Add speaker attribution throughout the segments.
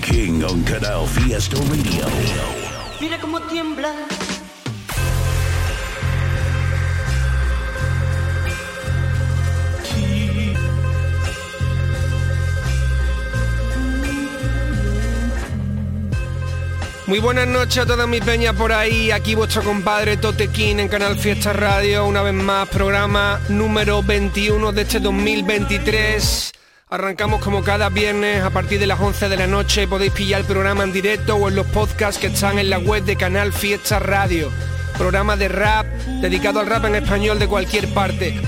Speaker 1: King on Canal Fiesta Radio.
Speaker 2: Mira cómo tiembla.
Speaker 3: Muy buenas noches a todas mis peñas por ahí, aquí vuestro compadre Totequín en Canal Fiesta Radio, una vez más, programa número 21 de este 2023. Arrancamos como cada viernes a partir de las 11 de la noche, podéis pillar el programa en directo o en los podcasts que están en la web de Canal Fiesta Radio. Programa de rap, dedicado al rap en español de cualquier parte.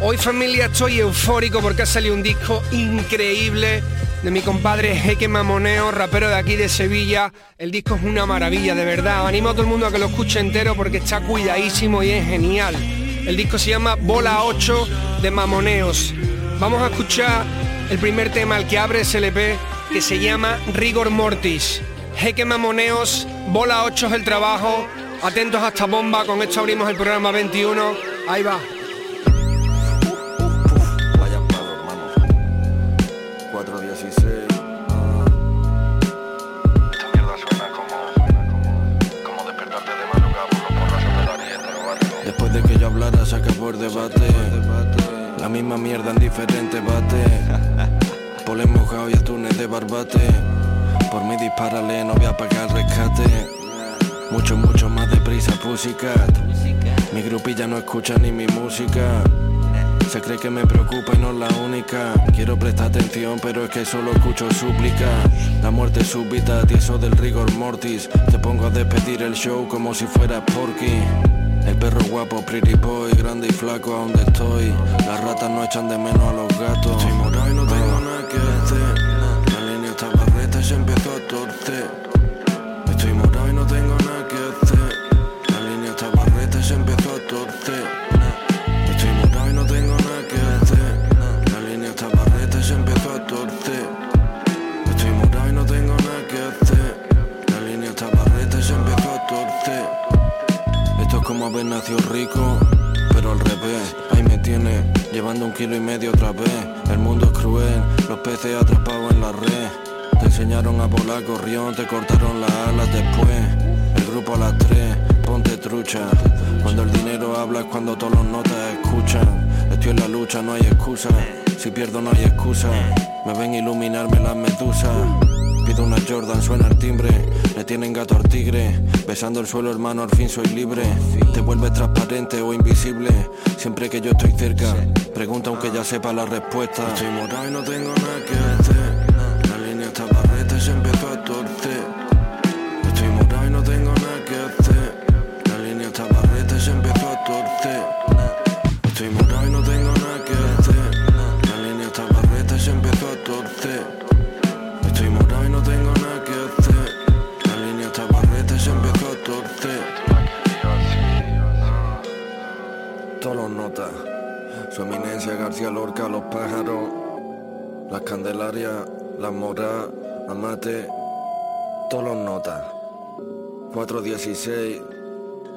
Speaker 3: Hoy familia estoy eufórico porque ha salido un disco increíble de mi compadre Jeque Mamoneo, rapero de aquí de Sevilla. El disco es una maravilla, de verdad. Animo a todo el mundo a que lo escuche entero porque está cuidadísimo y es genial. El disco se llama Bola 8 de Mamoneos. Vamos a escuchar el primer tema, el que abre ese LP, que se llama Rigor Mortis. Jeque Mamoneos, Bola 8 es el trabajo. Atentos a esta bomba, con esto abrimos el programa 21. Ahí va.
Speaker 4: Vaya palo, hermano. 416. Esta mierda suena como, como despertarte de madrugada por los porrazos de la dieta o algo. Después de que yo hablara, se acabó el debate. La misma mierda en diferentes bates. Polen mojado y atunes de barbate. Por mí dispárale, no voy a pagar rescate. Mucho, mucho más deprisa, Pussycat. Mi grupilla no escucha ni mi música. Se cree que me preocupa y no es la única. Quiero prestar atención, pero es que solo escucho súplica. La muerte súbita, tieso del rigor mortis. Te pongo a despedir el show como si fuera Porky. El perro guapo, pretty boy, grande y flaco, ¿a dónde estoy? Las ratas no echan de menos a los gatos. Y medio otra vez. El mundo es cruel, los peces atrapados en la red. Te enseñaron a volar gorrión, te cortaron las alas después. El grupo a las tres, ponte trucha. Cuando el dinero habla es cuando todos los notas escuchan. Estoy en la lucha, no hay excusa. Si pierdo no hay excusa. Me ven iluminarme las medusas. Pido una Jordan, suena el timbre. Le tienen gato al tigre. Besando el suelo, hermano, al fin soy libre. Te vuelves transparente o invisible. Siempre que yo estoy cerca. Pregunta aunque ya sepa la respuesta. No tengo nada Lorca, los pájaros. Las candelarias, las moras, amate. Todos los notas. 416.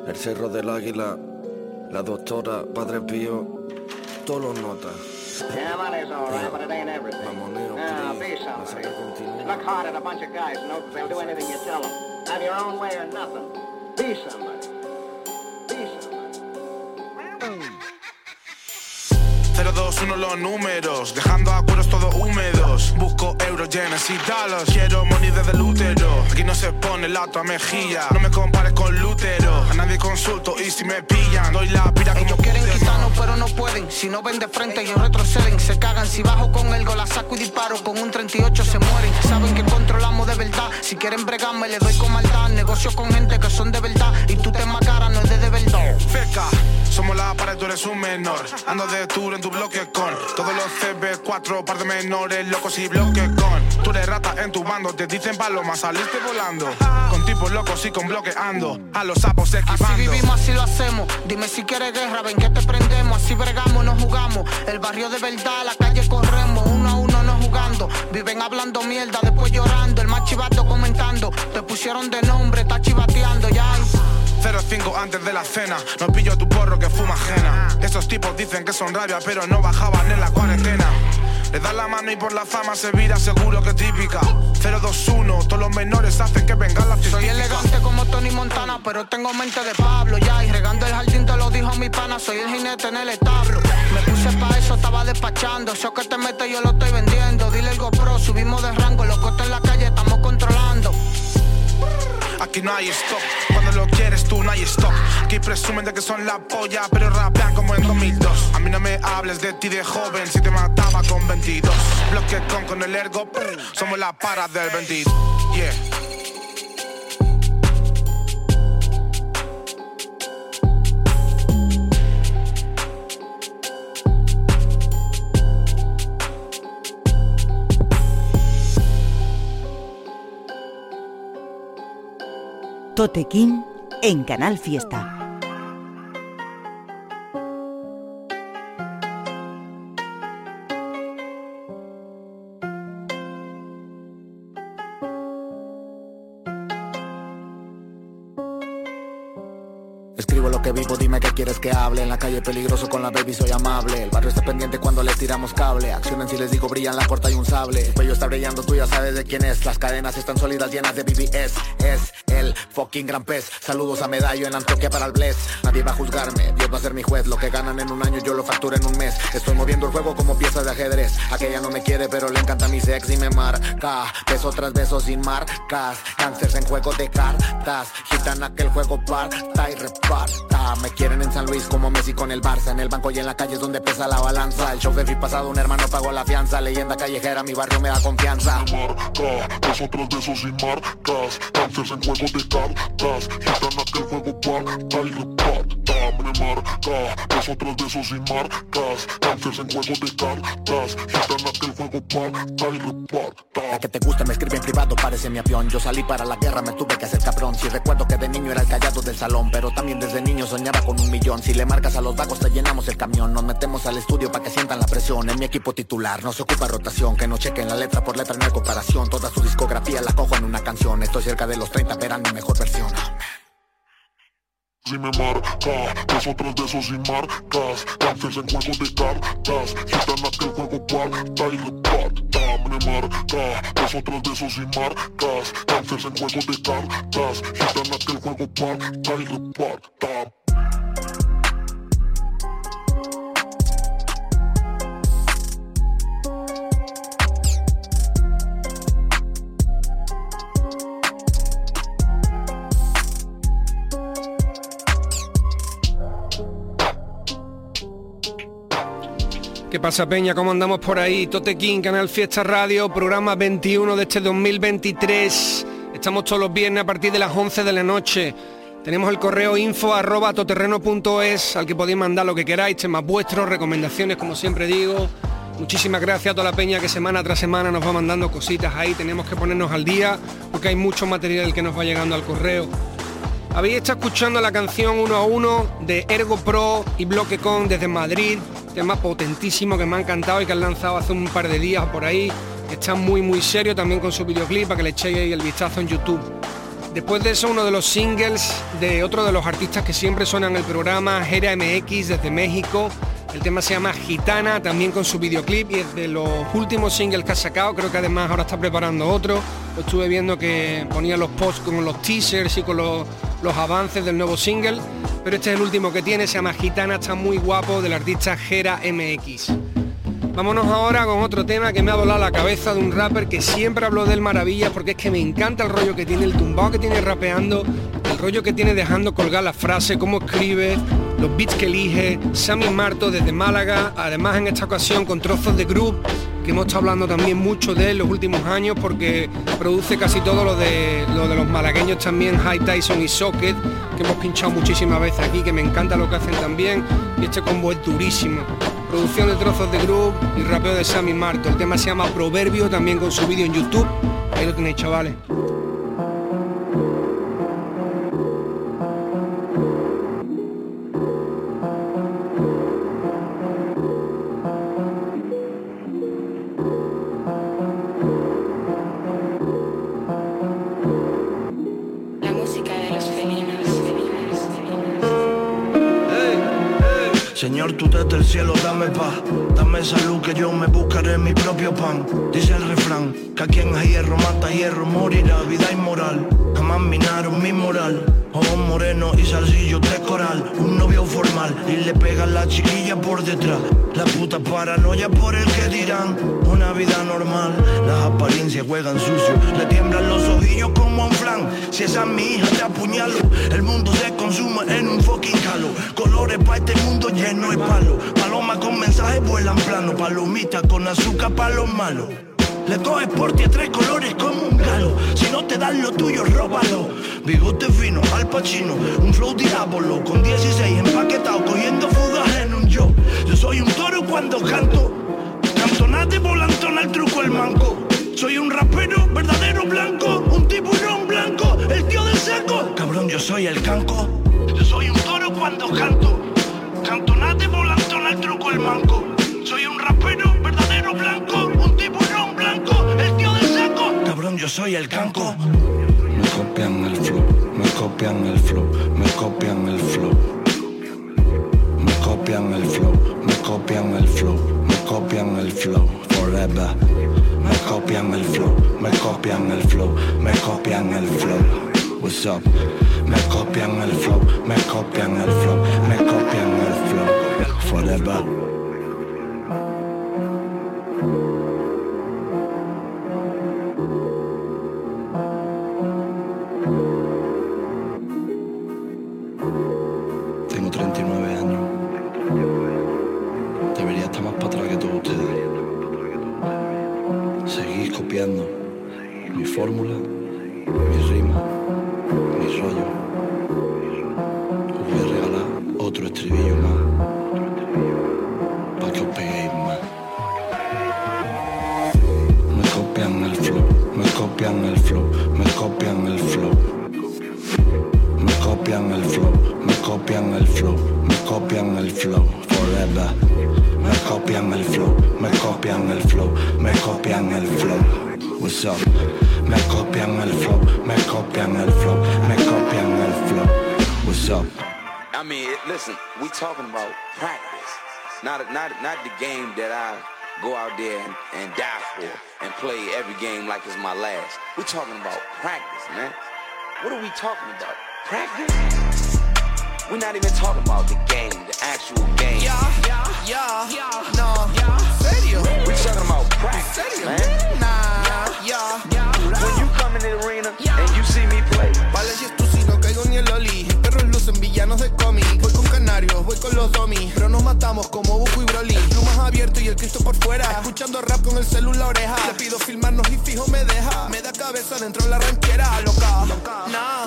Speaker 4: El Cerro del Águila. La doctora, Padre Pío. Todos los notas.
Speaker 5: Yeah, money's all right, but it ain't everything. Now, be somebody. Look hard at a bunch of guys, know, 'cause they'll do anything you tell them. Have your own way or nothing. Be somebody.
Speaker 6: 021 los números, dejando acuerdos todos húmedos. Busco euros, yenes y dalos. Quiero money desde el útero. Aquí no se pone la otra mejilla. No me compares con Lutero. A nadie consulto y si me pillan, doy la pira como
Speaker 7: Ellos quieren quitarnos pero no pueden Si no ven de frente ellos retroceden Se cagan si bajo con el la saco y disparo Con un 38 se mueren Saben que controlamos de verdad Si quieren bregarme le doy con maldad Negocio con gente que son de verdad Y tú te cara no es de de verdad
Speaker 6: Feca. Somos la pared, tú eres un menor. Ando de tour en tu bloque con todos los CB4, par de menores, locos y bloque con. Tú eres rata en tu bando, te dicen paloma, saliste volando. Con tipos locos y con bloqueando. A los sapos esquivando.
Speaker 7: Así vivimos, así lo hacemos. Dime si quieres guerra, ven que te prendemos. Así bregamos, no jugamos. El barrio de verdad, la calle corremos. Uno a uno no jugando. Viven hablando mierda, después llorando. El más chivato comentando. Te pusieron de nombre, está chivateando ya.
Speaker 6: 05 antes de la cena, no pillo tu porro que fuma ajena. Esos tipos dicen que son rabia, pero no bajaban en la cuarentena. Le das la mano y por la fama se vira seguro que típica. 021, todos los menores hacen que vengan las
Speaker 7: Soy elegante como Tony Montana, pero tengo mente de Pablo. Ya, y regando el jardín te lo dijo mi pana, soy el jinete en el establo. Me puse pa' eso, estaba despachando. Eso que te mete yo lo estoy vendiendo. Dile el GoPro, subimos de rango,
Speaker 6: Aquí no hay stop, cuando lo quieres tú no hay stop. Aquí presumen de que son la polla, pero rapean como en 2002. A mí no me hables de ti de joven, si te mataba con 22. Bloque con con el ergo, somos la para del 22. Yeah.
Speaker 8: Tote King en Canal Fiesta.
Speaker 9: Escribo lo que vivo, quieres que hable. En la calle peligroso con la baby soy amable. El barrio está pendiente cuando les tiramos cable. Accionan si les digo brillan la corta y un sable. El cuello está brillando, tú ya sabes de quién es. Las cadenas están sólidas llenas de BBS. Es el fucking gran pez. Saludos a Medallo en Antioquia para el Bless. Nadie va a juzgarme, Dios va a ser mi juez. Lo que ganan en un año yo lo facturo en un mes. Estoy moviendo el juego como piezas de ajedrez. Aquella no me quiere, pero le encanta mi sex y me marca. Beso tras beso sin marcas. Cánceres en juego de cartas. Gitana que el juego parta y reparta. Me quieren en San Luis como Messi con el Barça. En el banco y en la calle es donde pesa la balanza. El show de mi pasado, un hermano pagó la fianza. Leyenda callejera, mi barrio me da confianza.
Speaker 10: Marca, nosotros de esos sin marcas. Cánceres en juego de cartas. Gitana que el juego parta y reparta. Me marca, nosotros de esos sin marcas. Cánceres en juego de cartas. Gitana que el juego parta y reparta.
Speaker 9: La que te gusta me escribe en privado, parece mi avión. Yo salí para la guerra, me tuve que hacer cabrón. Si recuerdo que de niño era el callado del salón, pero también desde niño soñaba con un millón. Si le marcas a los vagos, te llenamos el camión. Nos metemos al estudio para que sientan la presión. En mi equipo titular no se ocupa rotación. Que no chequen la letra por letra, no hay comparación. Toda su discografía la cojo en una canción. Estoy cerca de los 30, verán mi mejor versión.
Speaker 10: Si me marca, nosotros de esos sin marcas Cánceres en juego de cartas Gitana que el juego parta y reparta Me marca, nosotros de esos sin marcas Cánceres en juego de cartas Gitana que el juego parta y reparta
Speaker 3: ¿Qué pasa Peña? ¿Cómo andamos por ahí? Tote King, Canal Fiesta Radio, programa 21 de este 2023. Estamos todos los viernes a partir de las 11 de la noche. Tenemos el correo info arroba toterreno.es al que podéis mandar lo que queráis, temas vuestros, recomendaciones, como siempre digo. Muchísimas gracias a toda la peña que semana tras semana nos va mandando cositas ahí. Tenemos que ponernos al día porque hay mucho material que nos va llegando al correo. Habéis estado escuchando la canción uno a uno de Ergo Pro y Bloque Con desde Madrid, tema potentísimo que me ha encantado y que han lanzado hace un par de días por ahí. Está muy muy serio también con su videoclip para que le echéis el vistazo en YouTube. Después de eso, uno de los singles de otro de los artistas que siempre suenan en el programa, Gera MX desde México. El tema se llama Gitana, también con su videoclip y es de los últimos singles que ha sacado. Creo que además ahora está preparando otro. Lo estuve viendo que ponía los posts con los teasers y con los, los avances del nuevo single. Pero este es el último que tiene, se llama Gitana, está muy guapo, del artista Gera MX. Vámonos ahora con otro tema que me ha volado la cabeza de un rapper que siempre hablo del maravilla porque es que me encanta el rollo que tiene, el tumbao que tiene rapeando, el rollo que tiene dejando colgar la frase, cómo escribe, los beats que elige Sammy Marto desde Málaga, además en esta ocasión con trozos de groove, que hemos estado hablando también mucho de él los últimos años porque produce casi todo lo de, lo de los malagueños también, High Tyson y Socket, que hemos pinchado muchísimas veces aquí, que me encanta lo que hacen también, y este combo es durísimo. Producción de trozos de groove y rapeo de Sammy Marto. El tema se llama Proverbio, también con su vídeo en YouTube. Ahí lo tenéis, chavales.
Speaker 11: El cielo dame paz, dame salud que yo me buscaré mi propio pan. Dice el refrán, que a quien a hierro mata hierro morirá, vida inmoral. Jamás minaron mi moral. Ojos moreno y salsillo de coral, un novio formal y le pegan la chiquilla por detrás. La puta paranoia por el que dirán, una vida normal. Las apariencias juegan sucio, le tiemblan los ojillos como un flan. Si esa es mi hija te apuñalo, el mundo se consume en un fucking calo. Colores para este mundo lleno de palo. Paloma con mensajes vuelan plano, palomita con azúcar para los malos. Le coges por ti a tres colores como un galo. Si no te dan lo tuyo, róbalo. Bigote fino, al pachino, un flow diablo. Con 16 empaquetado, cogiendo fugas en un yo. Yo soy un toro cuando canto. Cantonate volantón al truco el manco. Soy un rapero verdadero blanco, un tiburón blanco, el tío del seco. Cabrón, yo soy el canco. Yo soy un toro cuando canto. Yo soy el canco.
Speaker 12: Me copian el flow, me copian el flow, me copian el flow. Me copian el flow, me copian el flow, me copian el flow. Forever. Me copian el flow, me copian el flow, me copian el flow. What's up? Me copian el flow, me copian el flow, me copian el flow. Forever.
Speaker 13: Not the game that I go out there and, and die for and play every game like it's my last. We're talking about practice, man. What are we talking about? Practice? We're not even talking about the game, the actual game.
Speaker 14: Yeah, yeah, yeah, no, serio.
Speaker 13: We're talking about practice,
Speaker 14: serio?
Speaker 13: man.
Speaker 14: Nah, yeah,
Speaker 13: When you come in the arena and you see me play,
Speaker 14: Vale si es tú si no caigo ni el loli Lucen villanos de cómic. Voy con canarios, voy con los domis Pero nos matamos como Buco y Broly. Plumas abierto y el Cristo por fuera Escuchando rap con el celular oreja. Le pido filmarnos y fijo me deja Me da cabeza dentro de la ranchera Loca, nah,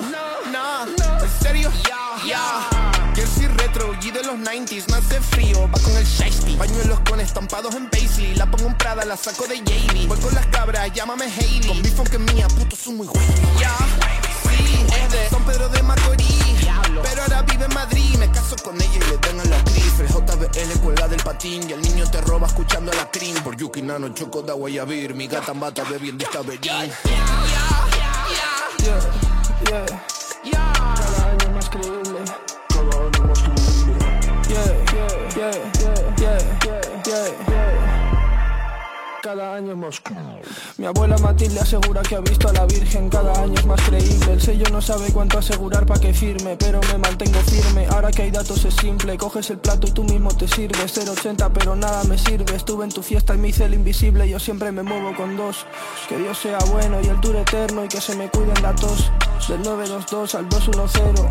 Speaker 14: nah, ¿En serio? Ya Jersey retro, G de los 90s, no hace frío, va con el shiesty. Pañuelos con estampados en Paisley, la pongo en Prada, la saco de Yavy Voy con las cabras, llámame Hailey. Con mi funk es mía, puto son muy güey sí, es de San Pedro de Macorís. Pero ahora vive en Madrid, me caso con ella y le tengo la crifle JBL cuelga del patín y el niño te roba escuchando a la cream Por Yuki Nano, choco da guayabir, mi gata mata bebiendo esta bellín Yeah, yeah,
Speaker 15: cada año Moscú. Mi abuela Matilde asegura que ha visto a la Virgen cada año es más creíble. El sello no sabe cuánto asegurar para que firme, pero me mantengo firme. Ahora que hay datos es simple, coges el plato y tú mismo te sirves. 080 pero nada me sirve. Estuve en tu fiesta y me hice el invisible. Yo siempre me muevo con dos. Que Dios sea bueno y el tour eterno y que se me cuiden la tos. Del 922 al 210.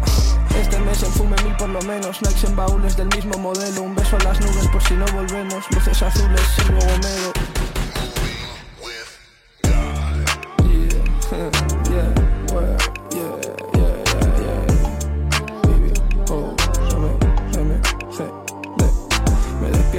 Speaker 15: Este mes enfume mil por lo menos. Nikes en baúles del mismo modelo. Un beso a las nubes por si no volvemos. Luces azules, Silvio Gomero.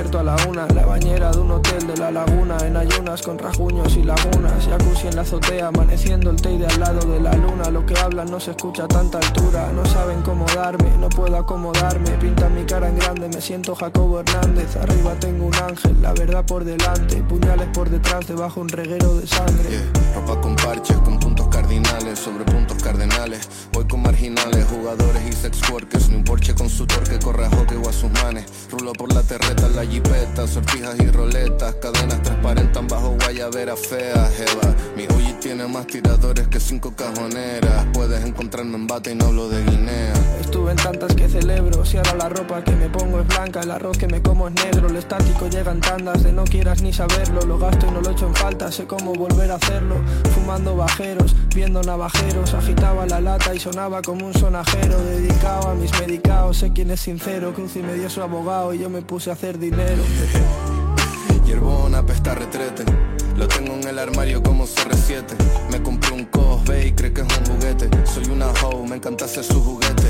Speaker 15: A la una. La bañera de un hotel de la laguna En ayunas con rajuños y lagunas. Jacuzzi en la azotea amaneciendo el té de al lado de la luna. Lo que hablan no se escucha a tanta altura. No saben cómo darme, no puedo acomodarme. Pintan mi cara en grande, me siento Jacobo Hernández. Arriba tengo un ángel, la verdad por delante. Puñales por detrás, debajo un reguero de sangre.
Speaker 16: Ropa con parches, con puntos cardinales sobre puntos cardenales. Voy con marginales, jugadores y sex workers. Ni un porche con su torque, corre a hockey o a sus manes. Rulo por la terreta, la jipeta, sortijas y roletas. Cadenas transparentan bajo guayabera fea, jeva. Mi Uji tiene más tiradores que cinco cajoneras. Puedes encontrarme en bata y no hablo de Guinea.
Speaker 15: Estuve en tantas que celebro. Si ahora la ropa que me pongo es blanca El arroz que me como es negro. Lo estático llega en tandas de no quieras ni saberlo. Lo gasto y no lo echo en falta Sé cómo volver a hacerlo. Fumando bajeros, viendo navajeros. Agitaba la lata y sonaba como un sonajero. Dedicado a mis medicados Sé quién es sincero. Cruz y me dio su abogado Y yo me puse a hacer dinero.
Speaker 16: Hierbón apesta retrete. Lo tengo en el armario como CR7. Me compré un Cosby y cree que es un juguete. Soy una hoe, me encanta hacer su juguete.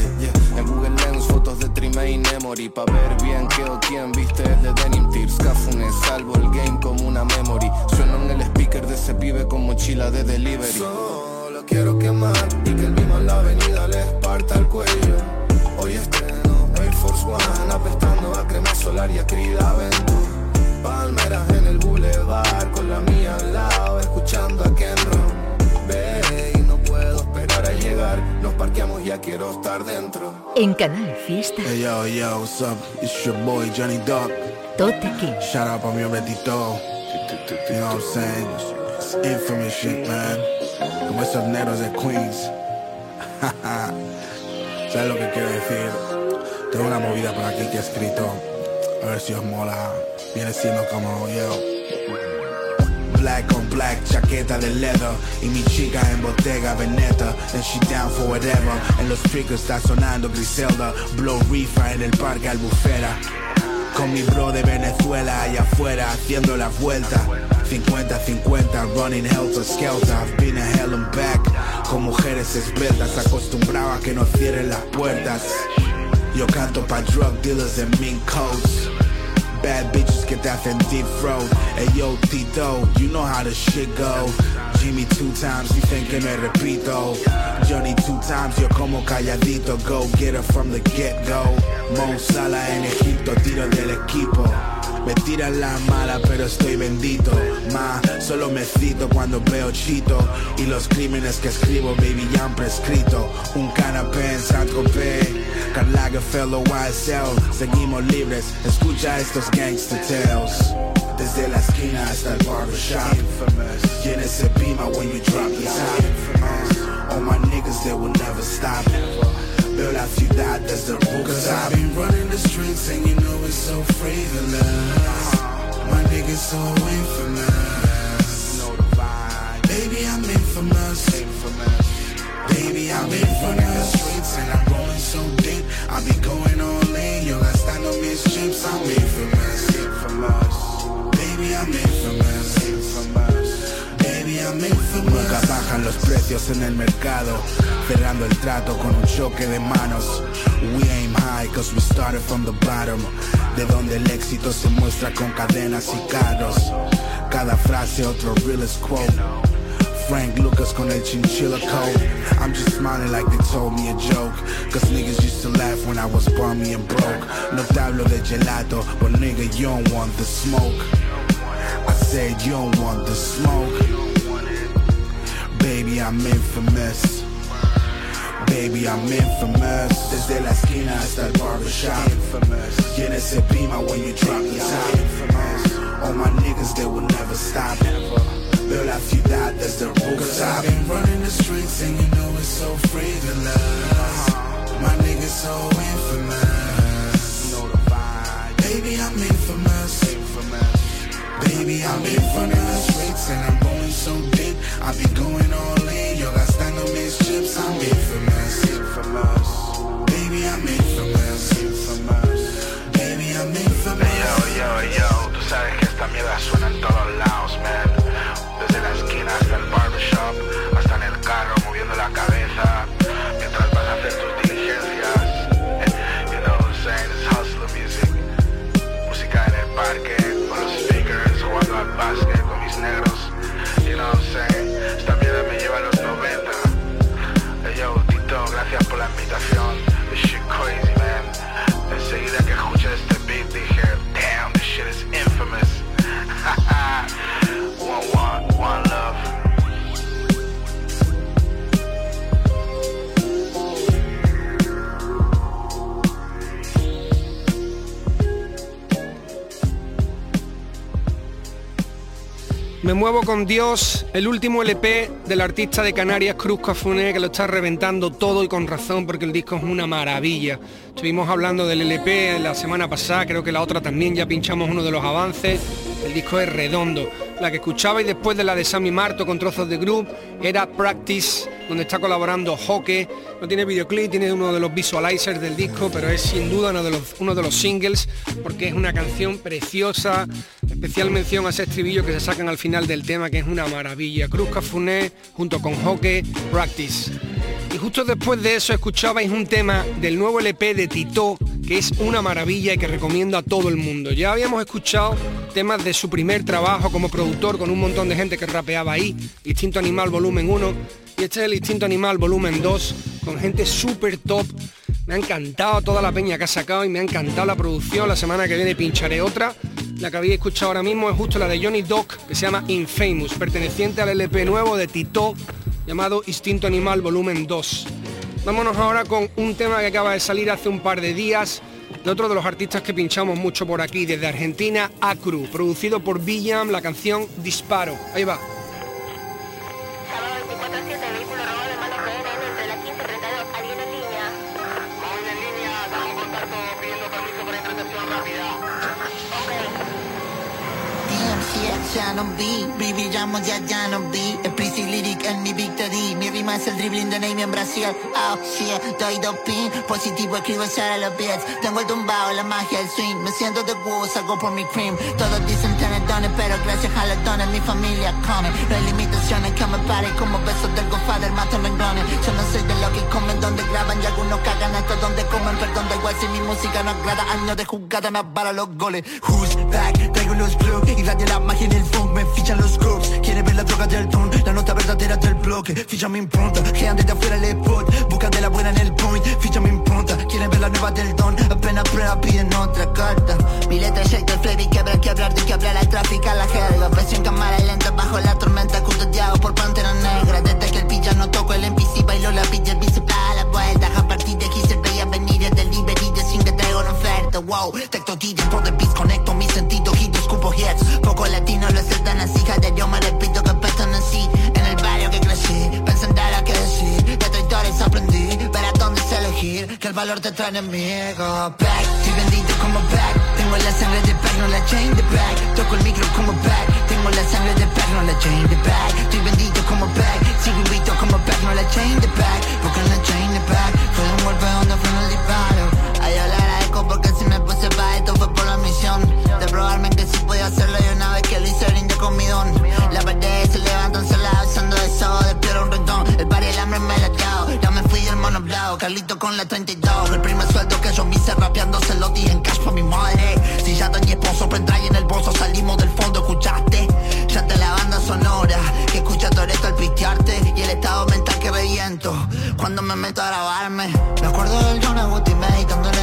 Speaker 16: En Google Lens, fotos de Trime y Memory. Pa' ver bien qué o quién viste el de Denim Tears. Cafunes, salvo el game como una memory. Sueno en el speaker de ese pibe con mochila de delivery.
Speaker 17: Solo quiero quemar y que el mismo en la avenida les parta el cuello. Hoy estreno Air Force One, apestando a crema solar y a Crida Aventura. Palmeras en el boulevard, con la mía al lado, escuchando a Ken Ron. Ve y no puedo esperar a llegar, nos parqueamos, ya quiero estar dentro.
Speaker 18: En Canal Fiesta,
Speaker 19: Hey yo, yo, what's up? It's your boy Johnny Dog.
Speaker 18: Tote King.
Speaker 19: Shout out pa' mi Betito. You know what I'm saying? It's infamous shit, man. Como esos negros de Queens. ¿Sabes lo que quiero decir? Tengo una movida por aquí que he escrito. A ver si os mola. Viene siendo como yo. Black on black, chaqueta de leather. Y mi chica en botega Veneta And she down for whatever. En los speakers está sonando Griselda. Blow reefer en el parque Albufera. Con mi bro de Venezuela allá afuera Haciendo la vuelta 50-50 running helter skelter. I've been a hell and back. Con mujeres esbeltas Acostumbrado a que no cierren las puertas. Yo canto pa' drug dealers en mink coats Bad bitches get that hacen deep throat. Hey yo Tito, you know how the shit go. Jimmy two times, dicen que me repito Johnny two times, yo como calladito. Go get her from the get-go. Mo Salah en Egipto, tiro del equipo me tiran la mala pero estoy bendito. Ma, solo me cito cuando veo chito Y los crímenes que escribo baby ya han prescrito. Un canapé en San Tropez Karl Lagerfeld YSL Seguimos libres, escucha estos gangster tales. Desde la esquina hasta el barbershop. Llena ese pima when you drop the top. All my niggas they will never stop Veo la ciudad desde el
Speaker 17: Cause I've been running the streets and you know it's so frivolous. My niggas so infamous. Baby, I'm infamous. Baby, I'm infamous. The streets and I'm rolling so deep. I be going all in. Yo gastando mis chips. I'm infamous. Baby, I'm infamous.
Speaker 19: Nunca bajan los precios en el mercado. Cerrando el trato con un choque de manos. We aim high cause we started from the bottom. De donde el éxito se muestra con cadenas y carros. Cada frase otro realest quote. Frank Lucas con el chinchilla coat. I'm just smiling like they told me a joke. Cause niggas used to laugh when I was bummy and broke. No te hablo de gelato But nigga you don't want the smoke. I said you don't want the smoke Baby, I'm infamous. Baby, I'm infamous. Desde la esquina hasta el barbershop. Infamous. Llena ese pima when you drop the top. All my niggas, they will never stop. Never. Build a ciudad desde el Cause I've been running the streets and you know it's so frivolous. My niggas so infamous. Baby, I'm infamous. Baby, I'm infamous. the streets and I'm so deep. I be going all in. Yo gastando mis chips. I'm infamous. Infamous. Baby, I'm infamous. Infamous. Baby, I'm infamous.
Speaker 6: Yo, yo, yo. Tú sabes que esta mierda suena en todos lados, man. Me
Speaker 3: muevo con Dios, el último LP del artista de Canarias Cruz Cafuné que lo está reventando todo y con razón porque el disco es una maravilla. Estuvimos hablando del LP la semana pasada, creo que la otra también ya pinchamos uno de los avances. El disco es redondo. La que escuchabais después de la de Sammy Marto con trozos de group era Practice, donde está colaborando Hoke. No tiene videoclip, tiene uno de los visualizers del disco, pero es sin duda uno de los singles porque es una canción preciosa. Especial mención a ese estribillo que se sacan al final del tema, que es una maravilla. Cruz Cafuné junto con Hoke, Practice. Y justo después de eso escuchabais un tema del nuevo LP de Tito, que es una maravilla y que recomiendo a todo el mundo. Ya habíamos escuchado temas de su primer trabajo como productor con un montón de gente que rapeaba ahí, Instinto Animal Volumen 1, y este es el Instinto Animal Volumen 2, con gente súper top. Me ha encantado toda la peña que ha sacado y me ha encantado la producción. La semana que viene pincharé otra. La que habéis escuchado ahora mismo es justo la de Johnny Doc, que se llama Infamous, perteneciente al LP nuevo de Tito, llamado Instinto Animal Volumen 2. Vámonos ahora con un tema que acaba de salir hace un par de días de otro de los artistas que pinchamos mucho por aquí, desde Argentina, Acru, producido por Villam, la canción Disparo. Ahí va.
Speaker 20: Ya no vi Viviamo ya ya no vi Explicit lyric en mi victory. Mi rima es el dribbling de Name en Brasil Oh shit, doy doping. Positivo escribo a los beats. Tengo el tumbao, la magia, el swing. Me siento de wow, salgo por mi cream. Todos dicen tener dones Pero gracias a los dones mi familia come. No hay limitaciones que me paren Como besos del godfather, mato renglones Yo no soy de los que comen donde graban Y algunos cagan hasta donde comen. Perdón, da igual si mi música no agrada. Años de jugada me para los goles. Who's back? Traigo los plugs Y radio la magia en el funk Me fichan los groups Quieren ver la droga del don La nota verdadera del bloque. Ficha mi impronta Gean desde afuera el spot. Buscan de la buena en el point Ficha mi impronta. Quieren ver la nueva del don Apenas prueba piden otra carta. Mi letra shaker flavor que habrá que hablar de que hablar al tráfico la jerga. Presión cámara lenta bajo la tormenta Custodiado por pantera negra. Desde que el pilla no toco el NPC Bailo la pilla el bíceps a la vuelta. A partir de aquí se veía venir el delivery De sin que traigo una oferta. Wow, texto tides por the beats Conecto mis sentidos y escupo hits Poco latino lo es tan así de yo me repito que pertenecí En el barrio que crecí Pensando en lo que decir De traidores aprendí Ver a dónde es elegir. Que el valor te trae enemigo. Back, estoy bendito como back. Tengo la sangre de back, no la chain de back Toco el micro como back. Tengo la sangre de back, no la chain de back Estoy bendito como back. Sigo invito como back, no la chain de back Porque en la chain de back Fue un golpe donde fue el disparo. Ay, yo le agradezco porque si me puse pa' esto fue por la misión. De probarme que podía hacerlo y una vez que lo hice rinde con mi don. La pared se levantan sola usando eso Despierto un rentón. El par y el hambre me la dio Ya me fui del mono blau Carlito con la 32 El primer sueldo que yo me hice rapeando se lo di en cash pa' mi madre. Si ya tenía esposo pendrive en el bolso Salimos del fondo, escuchaste Ya te la banda sonora Que escucha todo esto al pitearte Y el estado mental que reviento Cuando me meto a grabarme. Me acuerdo del John Agustín meditando en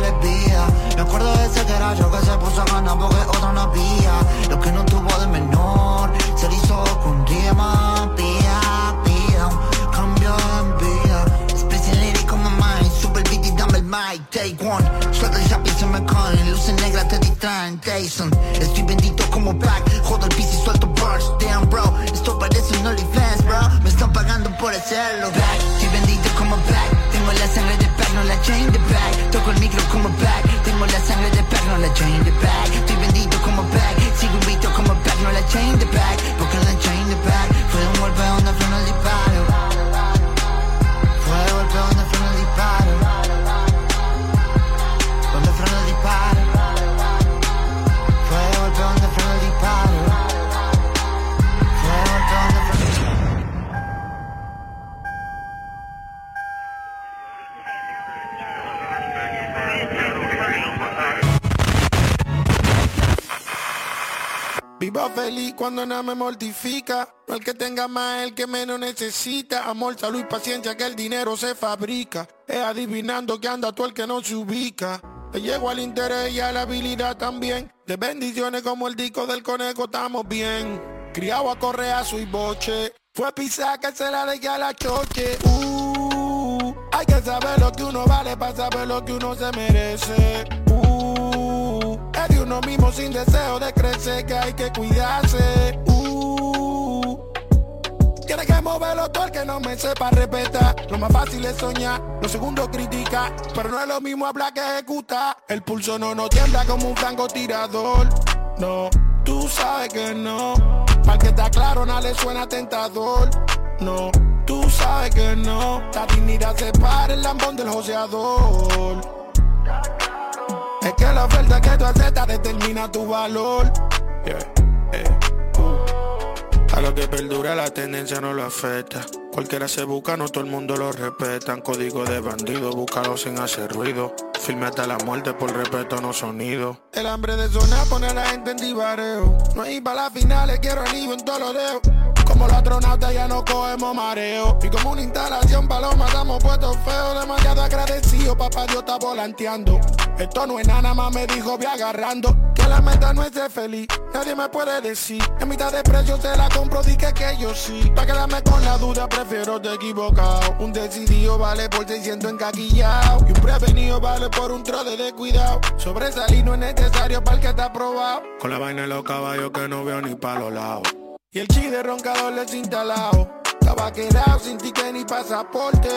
Speaker 20: vida Me acuerdo de ese que era yo que se puso a ganar porque otro no había Lo que no tuvo de menor Se le hizo con rima pida un cambio en vida Expressing lyric como mind Super beat y dame el mic Take one Suelta el lápiz se me caen Luces negras te disparan traen Tyson. Estoy bendito como back, jodo el piso y suelto bars. Damn, bro, esto parece un OnlyFans, bro. Me están pagando por hacerlo. Back, estoy bendito como back. Tengo la sangre de back, no la chain de de
Speaker 21: cuando nada me mortifica. No el que tenga más, el que menos necesita. Amor, salud y paciencia que el dinero se fabrica. Es adivinando que anda tú el que no se ubica. Te llego al interés y a la habilidad también. De bendiciones como el disco del conejo estamos bien. Criado a correazo y boche. Fue pisar que se la dejé a la choche. Uh, hay que saber lo que uno vale para saber lo que uno se merece. De uno mismo sin deseo de crecer que hay que cuidarse. Uh, que moverlo todo el que no me sepa respetar. Lo más fácil es soñar, lo segundo criticar. Pero no es lo mismo hablar que ejecutar. El pulso no nos tiembla como un francotirador. No, tú sabes que no. Para que está claro, nada le suena tentador. No, tú sabes que no. La dignidad separa el lambón del joseador. Es que la oferta que tú aceptas determina tu valor. Eh, uh. A lo que perdura la tendencia no lo afecta. Cualquiera se busca, no todo el mundo lo respetan. Código de bandido, búscalo sin hacer ruido. Firme hasta la muerte por respeto, no sonido. El hambre de sonar pone a la gente en divareo. No hay para las finales, quiero el en todos los dedos. Como los astronautas ya no cogemos mareo. Y como una instalación paloma damos puestos feos. Demasiado agradecido, papá Dios está volanteando. Esto no es nada más, me dijo, voy agarrando. Que la meta no es ser feliz, nadie me puede decir. En mitad de precio se la compro, dije que yo sí. Pa' quedarme con la duda, prefiero te equivocado. Un decidido vale por 600 encaquillado. Y un prevenido vale por un trole de cuidado. Sobresalir no es necesario para el que está probado. Con la vaina de los caballos que no veo ni pa' los lados. Y el chi de roncador desinstalado. Estaba quedado sin ticket ni pasaporte.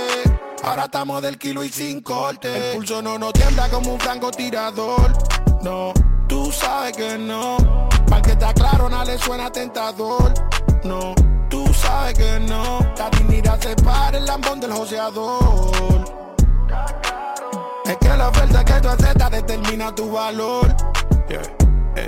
Speaker 21: Ahora estamos del kilo y sin corte. El pulso no nos tiembla como un francotirador. No, tú sabes que no. Para que está claro, nada le suena tentador. No, tú sabes que no. La dignidad separa el lambón del joseador. Es que la oferta que tú aceptas determina tu valor. Yeah, eh,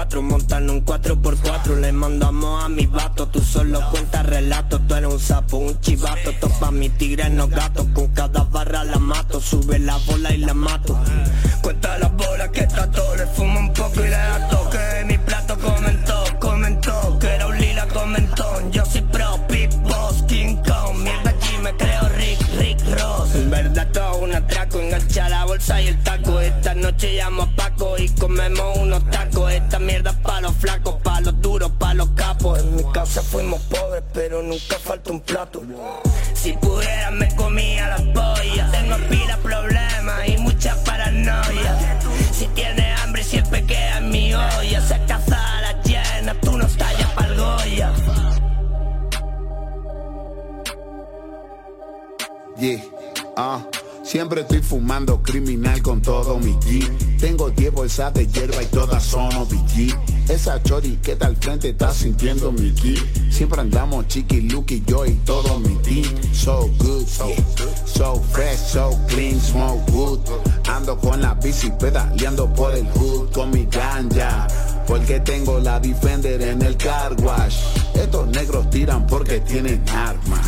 Speaker 22: 4x4, montando un 4x4 Le mandamos a mi vato, tú solo cuentas relatos. Tú eres un sapo, un chivato, topa mi tigre no gatos Con cada barra la mato, sube la bola y la mato. Cuenta las bolas que trato, le fumo un poco y le da toque. Mi plato comentó, comentó que era un lila comentón. Yo soy pro, Big Boss, King Kong. Mierda aquí me creo Rick, Rick Ross. En verdad todo un atraco, engancha la bolsa y el taco. Esta noche llamo a Paco y comemos unos tacos Casa fuimos pobres, pero nunca falta un plato Si pudiera me comía las pollas Tengo pila problemas y mucha paranoia Si tiene hambre siempre queda en mi olla Se caza a la llena, tú no tallas pa'l Goya
Speaker 23: Yeah, ah. Siempre estoy fumando criminal con todo mi G. Tengo 10 bolsas de hierba y todas son OBG. Esa chori que está al frente está sintiendo mi ki. Siempre andamos chiqui, lucky, yo y todo mi team. So good, so fresh, so clean, smoke good. Ando con la bici pedaleando por el hood con mi ganja. Porque tengo la Defender en el car wash. Estos negros tiran porque tienen armas.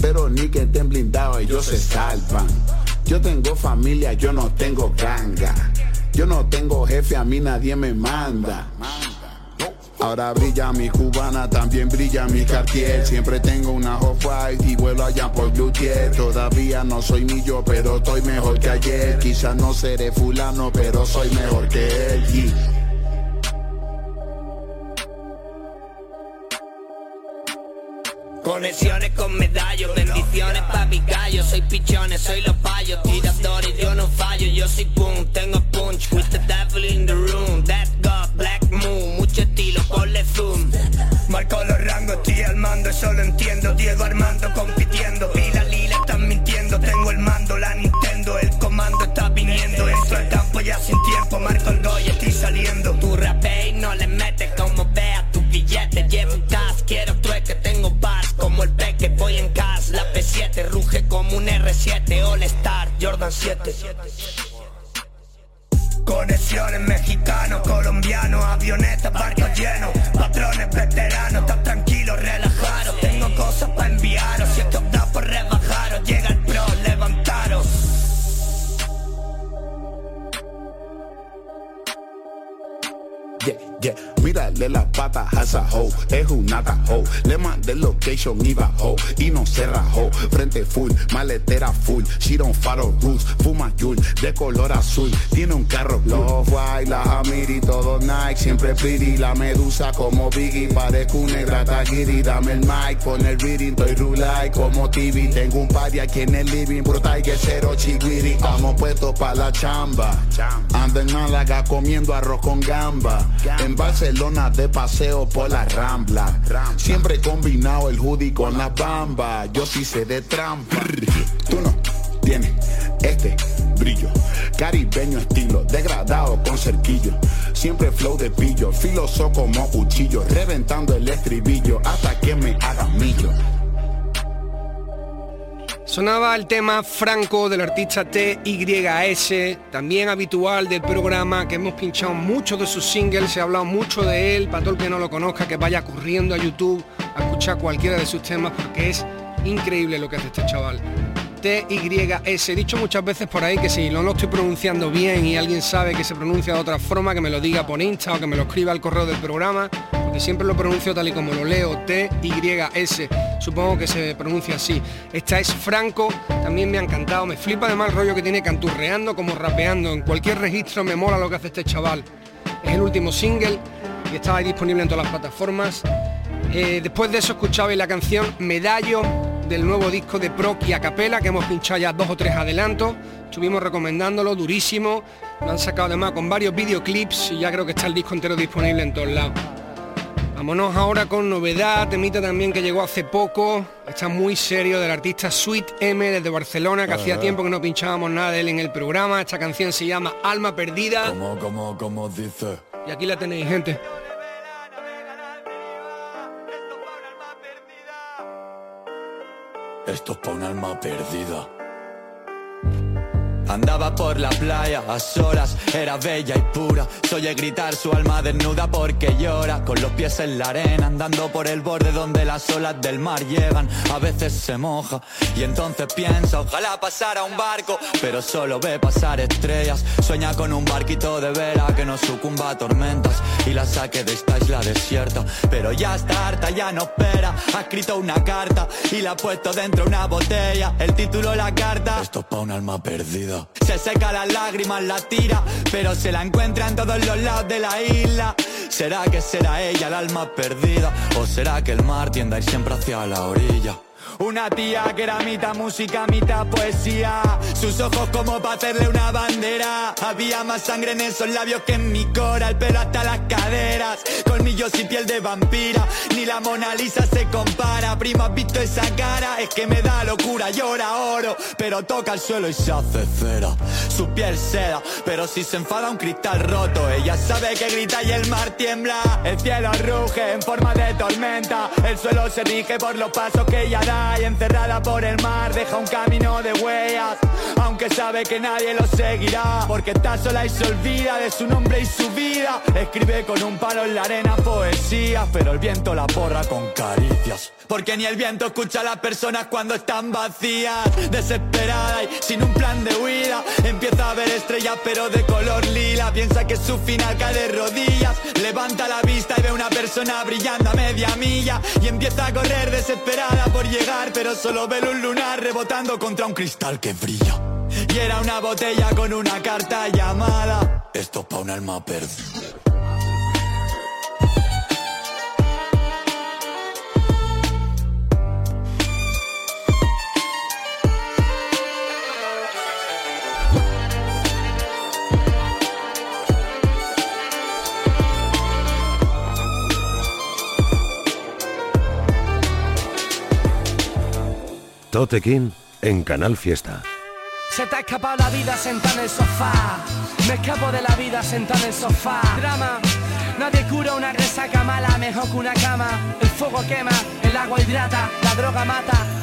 Speaker 23: Pero ni que estén blindados ellos se salvan. Yo tengo familia, yo no tengo ganga. Yo no tengo jefe, a mí nadie me manda. Ahora brilla mi cubana, también brilla mi cartier. Siempre tengo una off-white y vuelo allá por Blutier Todavía no soy ni yo, pero estoy mejor que ayer. Quizás no seré fulano, pero soy mejor que él.
Speaker 22: Conexiones con medallos, bendiciones pa' gallo. Soy pichones, soy los payos, tiradores, yo no fallo Yo soy boom, tengo punch, with the devil in the room. That God, black eso lo entiendo Diego Armando compitiendo, Pila Lila están mintiendo Tengo el mando, la Nintendo, el comando está viniendo. Entro al campo ya sin tiempo, marco el gol y estoy saliendo. Tu rapé y no le metes como vea tu billete. Llevo un cas, quiero trueque, tengo bars como el peque Voy en cas, la P7 ruge como un R7 All Star, Jordan 7
Speaker 23: esa hoe, es una ho. Le mandé location y bajó y no se rajó. Frente full, maletera full, she don't follow rules. Fuma Yul, de color azul, tiene un carro Los white, la Amiri, todo Nike, siempre pretty. La medusa como Biggie, parezco un negra taguiri. Dame el mic, pon el reading, estoy rulay como TV. Tengo un party aquí en el living, brutal que cero chiguiri. Estamos puestos pa' la chamba. Ando en Málaga comiendo arroz con gamba. En Barcelona de paseo por la Rambla. Siempre he combinado el hoodie con la bamba. Yo sí sé de trampa. Tú no tienes este brillo. Caribeño estilo, degradado con cerquillo. Siempre flow de pillo, filoso como cuchillo. Reventando el estribillo hasta que me haga millo.
Speaker 3: Sonaba el tema Franco del artista TYS, también habitual del programa, que hemos pinchado muchos de sus singles, se ha hablado mucho de él, para todo el que no lo conozca, que vaya corriendo a YouTube a escuchar cualquiera de sus temas, porque es increíble lo que hace este chaval. TYS, he dicho muchas veces por ahí que si no lo estoy pronunciando bien y alguien sabe que se pronuncia de otra forma, que me lo diga por Insta o que me lo escriba al correo del programa, porque siempre lo pronuncio tal y como lo leo, TYS, supongo que se pronuncia así. Esta es Franco, también me ha encantado, me flipa además el rollo que tiene canturreando como rapeando, en cualquier registro me mola lo que hace este chaval. Es el último single y está ahí disponible en todas las plataformas. Eh, después de eso escuchabais la canción Medallo del nuevo disco de Proc y Acapela que hemos pinchado ya dos o tres adelantos. Estuvimos recomendándolo, durísimo. Lo han sacado además con varios videoclips y ya creo que está el disco entero disponible en todos lados. Vámonos ahora con novedad, temita también que llegó hace poco, está muy serio del artista Sweet M desde Barcelona, que hacía tiempo que no pinchábamos nada de él en el programa. Esta canción se llama Alma Perdida.
Speaker 24: Como, como, como dice.
Speaker 3: Y aquí la tenéis, gente.
Speaker 24: Esto es pa' un alma perdida. Andaba por la playa a solas, era bella y pura. Soy gritar su alma desnuda porque llora. Con los pies en la arena, andando por el borde donde las olas del mar llegan. A veces se moja y entonces piensa, ojalá pasara un barco, pero solo ve pasar estrellas. Sueña con un barquito de vela que no sucumba a tormentas y la saque de esta isla desierta. Pero ya está harta, ya no espera. Ha escrito una carta y la ha puesto dentro de una botella. El título, la carta. Esto es pa' un alma perdida. Se seca las lágrimas, la tira, pero se la encuentra en todos los lados de la isla. ¿Será que será ella el alma perdida? ¿O será que el mar tiende a ir siempre hacia la orilla? Una tía que era mitad música, mitad poesía. Sus ojos como para hacerle una bandera. Había más sangre en esos labios que en mi cora. El pelo hasta las caderas. Colmillos y piel de vampira. Ni la Mona Lisa se compara. Primo, has visto esa cara. Es que me da locura, llora oro. Pero toca el suelo y se hace cera. Su piel seda. Pero si se enfada un cristal roto. Ella sabe que grita y el mar tiembla. El cielo ruge en forma de tormenta. El suelo se rige por los pasos que ella da y encerrada por el mar deja un camino de huellas aunque sabe que nadie lo seguirá porque está sola y se olvida de su nombre y su vida escribe con un palo en la arena poesía, pero el viento la borra con caricias. Porque ni el viento escucha a las personas cuando están vacías, desesperadas y sin un plan de huida. Empieza a ver estrellas pero de color lila. Piensa que su final cae de rodillas. Levanta la vista y ve una persona brillando a media milla. Y empieza a correr desesperada por llegar, pero solo ve un lunar rebotando contra un cristal que brilla. Y era una botella con una carta llamada. Esto pa' un alma perdida.
Speaker 25: Tote en Canal Fiesta.
Speaker 26: Se te ha escapado la vida sentada en el sofá. Me escapo de la vida sentada en el sofá. Drama. Nadie cura una resaca mala mejor que una cama. El fuego quema, el agua hidrata, la droga mata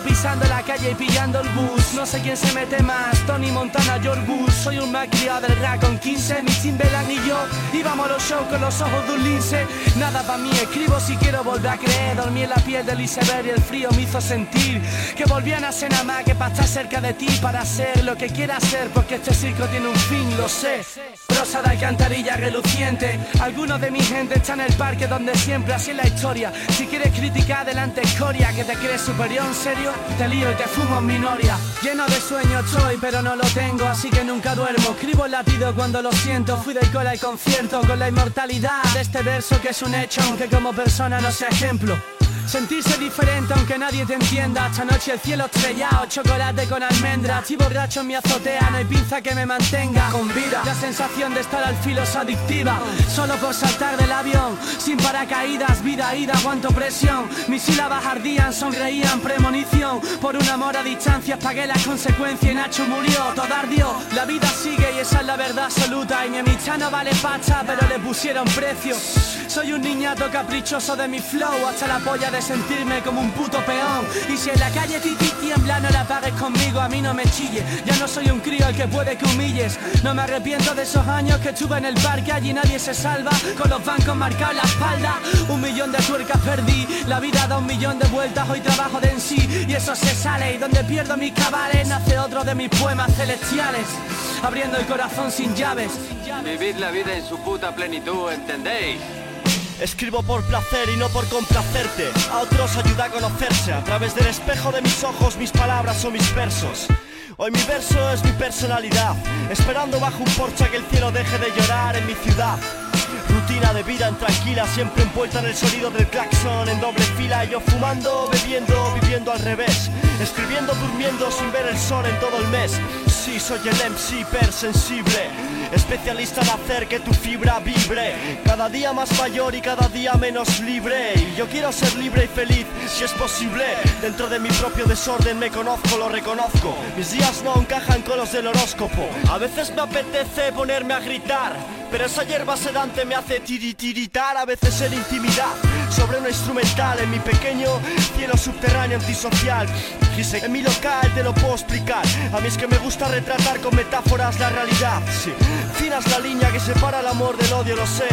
Speaker 26: pisando la calle y pillando el bus. No sé quién se mete más, Tony Montana, George Bush. Soy un malcriado del rap con 15, mi Timberland y yo. Íbamos a los shows con los ojos de un lince. Nada para mí, escribo si quiero volver a creer. Dormí en la piel del iceberg y el frío me hizo sentir que volvían a ser nada más que para estar cerca de ti, para hacer lo que quiera hacer, porque este circo tiene un fin, lo sé. Prosa de alcantarilla reluciente. Algunos de mi gente están en el parque donde siempre así es la historia. Si quieres criticar, adelante escoria, que te crees superior, en serio te lío y te fumo en. Lleno de sueños estoy, pero no lo tengo, así que nunca duermo. Escribo latido cuando lo siento. Fui del cola al concierto con la inmortalidad de este verso que es un hecho, aunque como persona no sea ejemplo. Sentirse diferente aunque nadie te entienda. Esta noche el cielo estrellado, chocolate con almendra Estoy borracho en mi azotea, no hay pinza que me mantenga Con vida, la sensación de estar al filo es adictiva. Solo por saltar del avión, sin paracaídas Vida, ida, aguanto presión. Mis sílabas ardían, sonreían, premonición. Por un amor a distancia pagué las consecuencias Y Nacho murió, todo ardió La vida sigue y esa es la verdad absoluta. Y mi amistad no vale pacha, pero le pusieron precio. Soy un niñato caprichoso de mi flow Hasta la polla de sentirme como un puto peón. Y si en la calle titi tiembla no la pagues conmigo A mí no me chille, ya no soy un crío al que puede que humilles. No me arrepiento de esos años que estuve en el parque Allí nadie se salva, con los bancos marcados la espalda Un millón de tuercas perdí, la vida da un millón de vueltas Hoy trabajo de en sí. Y eso se sale Y donde pierdo mis cabales nace otro de mis poemas celestiales. Abriendo el corazón sin llaves.
Speaker 27: Vivid la vida en su puta plenitud, ¿entendéis?
Speaker 28: Escribo por placer y no por complacerte. A otros ayuda a conocerse a través del espejo de mis ojos, mis palabras o mis versos. Hoy mi verso es mi personalidad, esperando bajo un porche que el cielo deje de llorar en mi ciudad. Rutina de vida en tranquila, siempre envuelta en el sonido del claxon en doble fila. Yo fumando, bebiendo, viviendo al revés. Escribiendo, durmiendo sin ver el sol en todo el mes. Sí, soy el MC hipersensible. Especialista en hacer que tu fibra vibre. Cada día más mayor y cada día menos libre. Y yo quiero ser libre y feliz, si es posible. Dentro de mi propio desorden me conozco, lo reconozco. Mis días no encajan con los del horóscopo. A veces me apetece ponerme a gritar. Pero esa hierba sedante me hace tiritiritar, a veces en intimidad sobre una instrumental en mi pequeño cielo subterráneo antisocial. Quise en mi local te lo puedo explicar. A mí es que me gusta retratar con metáforas la realidad. Sí, fina es la línea que separa el amor del odio, lo sé.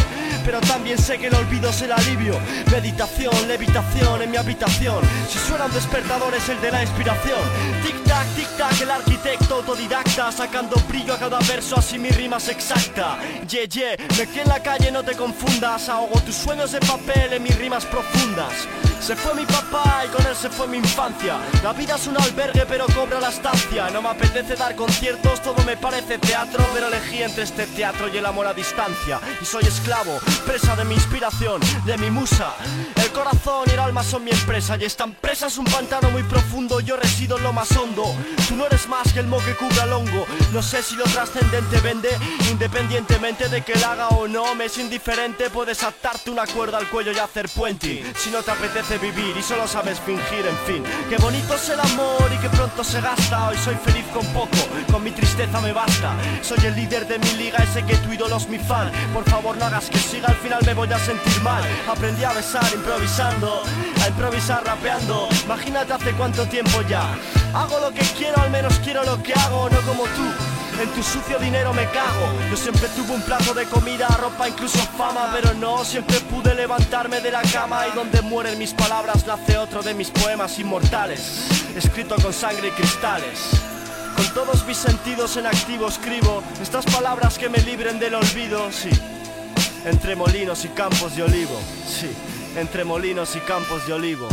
Speaker 28: Pero también sé que el olvido es el alivio. Meditación, levitación en mi habitación. Si suenan despertadores, el de la inspiración. Tic tac, tic tac, el arquitecto autodidacta. Sacando brillo a cada verso, así mi rima es exacta. Yeah, yeah, de que en la calle no te confundas. Ahogo tus sueños de papel en mis rimas profundas. Se fue mi papá y con él se fue mi infancia. La vida es un albergue pero cobra la estancia. No me apetece dar conciertos, todo me parece teatro, pero elegí entre este teatro y el amor a distancia. Y soy esclavo, presa de mi inspiración, de mi musa. El corazón y el alma son mi empresa y esta empresa es un pantano muy profundo. Yo resido en lo más hondo. Tú no eres más que el mo que cubra el hongo. No sé si lo trascendente vende, independientemente de que la haga o no. Me es indiferente, puedes atarte una cuerda al cuello y hacer puente. Si no te apetece vivir y solo sabes fingir, en fin. Qué bonito es el amor y que pronto se gasta. Hoy soy feliz con poco, con mi tristeza me basta. Soy el líder de mi liga, ese que tu ídolo es mi fan. Por favor, no hagas que siga, al final me voy a sentir mal. Aprendí a besar improvisando, a improvisar rapeando. Imagínate hace cuánto tiempo ya. Hago lo que quiero, al menos quiero lo que hago, no como tú.
Speaker 29: En tu sucio dinero me cago. Yo siempre tuve un plato de comida, ropa, incluso fama, pero no, siempre pude levantarme de la cama y donde mueren mis palabras nace otro de mis poemas inmortales, escrito con sangre y cristales. Con todos mis sentidos en activo escribo estas palabras que me libren del olvido, sí. Entre molinos y campos de olivo, sí. Entre molinos y campos de olivo.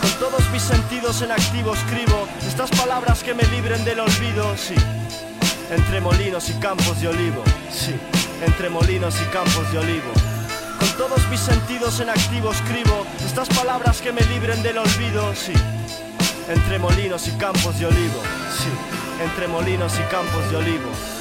Speaker 29: Con todos mis sentidos en activo escribo estas palabras que me libren del olvido, sí. Entre molinos y campos de olivo, sí. Entre molinos y campos de olivo. Con todos mis sentidos en activo escribo estas palabras que me libren del olvido, sí. Entre molinos y campos de olivo, sí. Entre molinos y campos de olivo.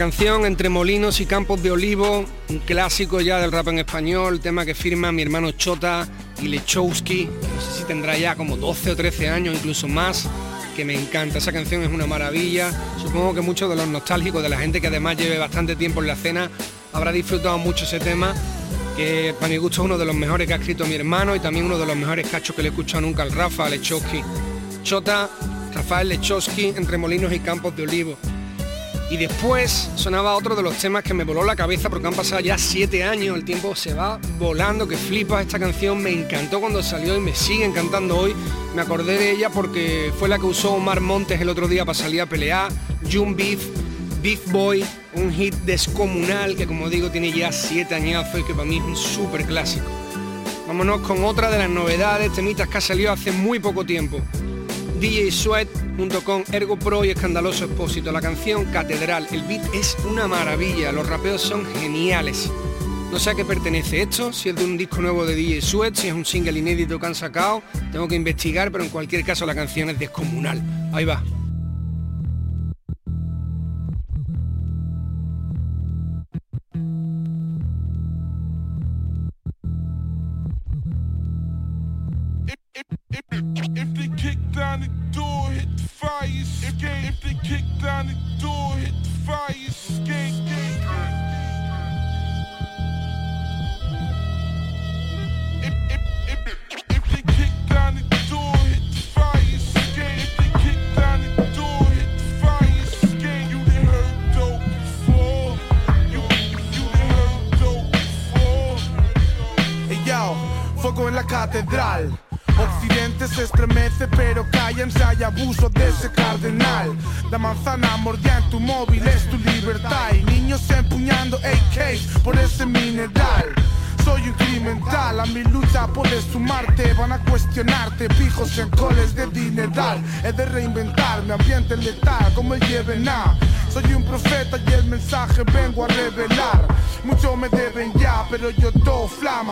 Speaker 3: Canción Entre Molinos y Campos de Olivo, un clásico ya del rap en español, tema que firma mi hermano Chota y Lechowski. No sé si tendrá ya como 12 o 13 años, incluso más, que me encanta. Esa canción es una maravilla. Supongo que muchos de los nostálgicos, de la gente que además lleve bastante tiempo en la escena, habrá disfrutado mucho ese tema, que para mi gusto es uno de los mejores que ha escrito mi hermano y también uno de los mejores cachos que le he escuchado nunca al Rafa Lechowski. Chota, Rafael Lechowski, entre molinos y campos de olivo. Y después sonaba otro de los temas que me voló la cabeza porque han pasado ya siete años, el tiempo se va volando, que flipa esta canción, me encantó cuando salió y me sigue encantando hoy. Me acordé de ella porque fue la que usó Omar Montes el otro día para salir a pelear, June Beef, Beef Boy, un hit descomunal que como digo tiene ya siete añazos y que para mí es un súper clásico. Vámonos con otra de las novedades, temitas que ha salido hace muy poco tiempo. DJ Sweat junto con Ergo Pro y Escandaloso Expósito. La canción Catedral, el beat es una maravilla, los rapeos son geniales. No sé a qué pertenece esto, si es de un disco nuevo de DJ Sweat, si es un single inédito que han sacado, tengo que investigar, pero en cualquier caso la canción es descomunal. Ahí va.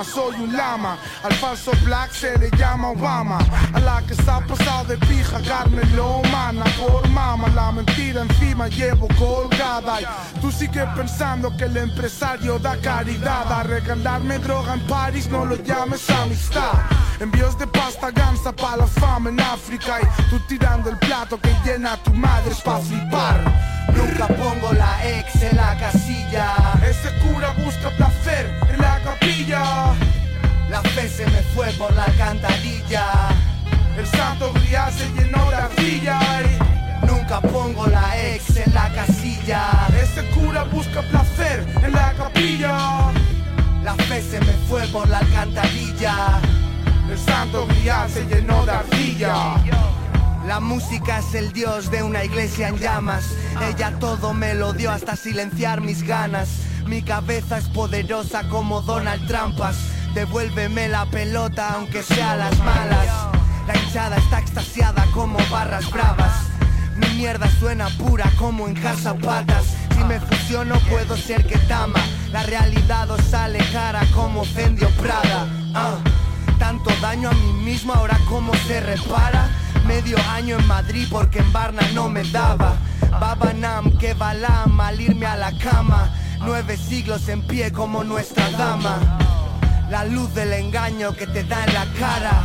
Speaker 6: Soy un lama. Al falso black se le llama Obama. A la que está pasado de pija, Carmen lo humana. Por mama, la mentira encima llevo colgada. Y tú sigues pensando que el empresario da caridad. A regalarme droga en París, no lo llames amistad. Envíos de pasta gansa para la fama en África. Y tú tirando el plato que llena a tu madre es pa' flipar.
Speaker 30: Nunca pongo la ex en la casilla.
Speaker 6: La
Speaker 30: fe se me fue por la alcantarilla.
Speaker 6: El santo grial se llenó de arcilla.
Speaker 30: Nunca pongo la ex en la casilla.
Speaker 6: Ese cura busca placer en la capilla.
Speaker 30: La fe se me fue por la alcantarilla.
Speaker 6: El santo grial se llenó de arcilla.
Speaker 30: La música es el dios de una iglesia en llamas. Ella todo me lo dio hasta silenciar mis ganas. Mi cabeza es poderosa como Donald Trumpas. Devuélveme la pelota aunque sea las malas. La hinchada está extasiada como barras bravas. Mi mierda suena pura como en casa patas. Si me fusiono puedo ser que tama. La realidad os sale cara como Fendio Prada. Ah, tanto daño a mí mismo ahora cómo se repara. Medio año en Madrid porque en Barna no me daba. Babanam, que balam al irme a la cama. Nueve siglos en pie como nuestra dama. La luz del engaño que te da en la cara.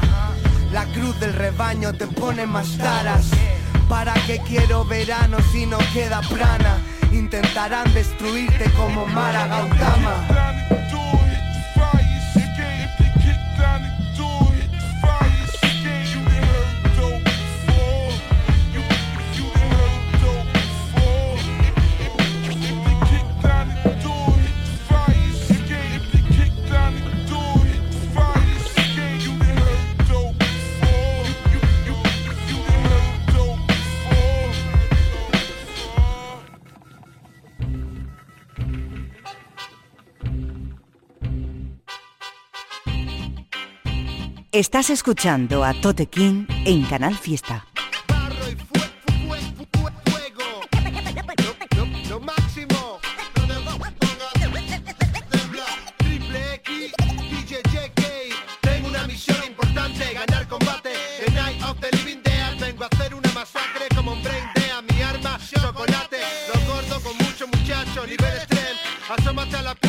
Speaker 30: La cruz del rebaño te pone más taras. ¿Para qué quiero verano si no queda prana? Intentarán destruirte como Mara Gautama.
Speaker 8: Estás escuchando a Tote King en Canal Fiesta.
Speaker 31: Lo máximo. Triple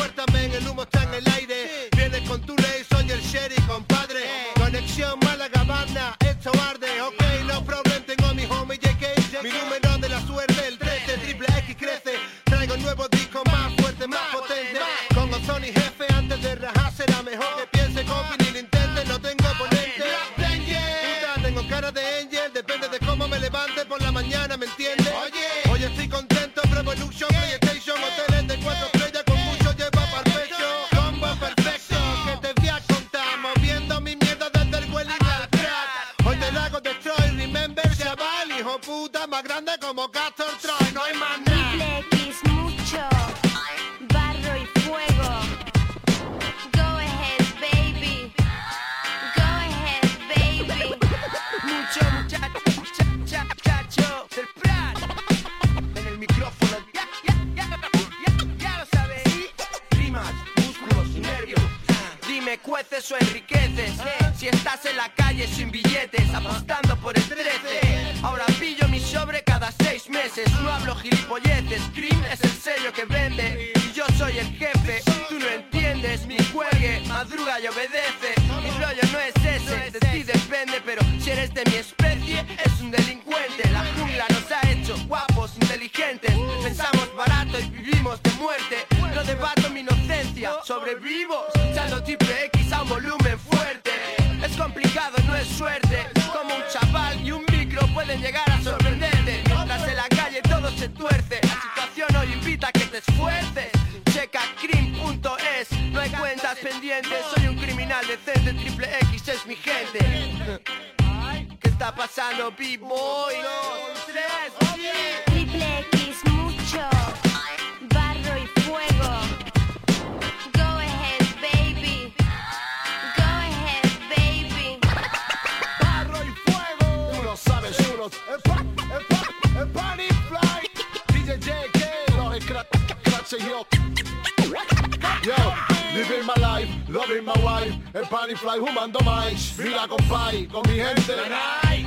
Speaker 30: criminal decente, triple X es mi gente. ¿Qué está pasando, B-Boy? Dos, tres, sí.
Speaker 32: Triple X mucho, barro y fuego. Go ahead, baby. Go ahead, baby.
Speaker 33: Barro y fuego. Tú lo sabes, chulos. El Fly. DJ JK, los scratch y yo. Yo, living my life, loving my wife, el Bunny Fly fumando mais. Mira, compay, con mi gente.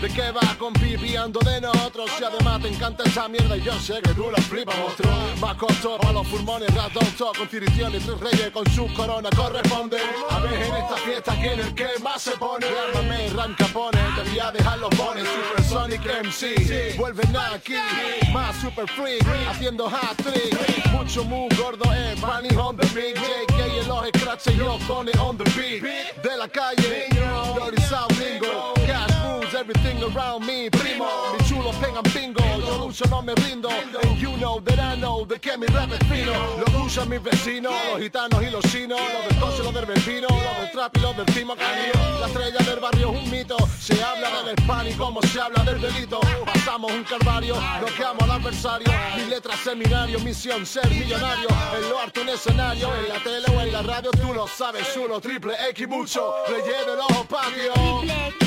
Speaker 33: ¿De qué va, compi, viando de nosotros? Y además te encanta esa mierda y yo sé que tú la flipas, monstruo. Más costo para los pulmones, doctor, con tirición y tres reyes con su corona corresponde. A ver en esta fiesta quién es el que más se pone. Llámame Ram Capone, te voy a dejar los bones. Super Sonic MC, vuelven aquí. Más super freak, haciendo hat trick. Mucho muy gordo, eh, Bunny on the beat. JK en los scratches y yo con it on the beat. De la calle, Dirty South Lingo. Cash moves, everything around me, primo. Mis chulos pegan pingo, yo lucho, no me rindo. And you know that I know de que mi rap es fino. Lo usan mis vecinos, los gitanos y los chinos. Los del coche, los del vecino, los del trap y los del timo canino. La estrella del barrio es un mito. Se habla del spam y como se habla del delito. Pasamos un calvario, bloqueamos al adversario. Mi letra seminario, misión ser millonario. En lo harto un escenario, en la tele o en la radio, tú lo sabes, chulo, triple X mucho. Relleno el ojo patio.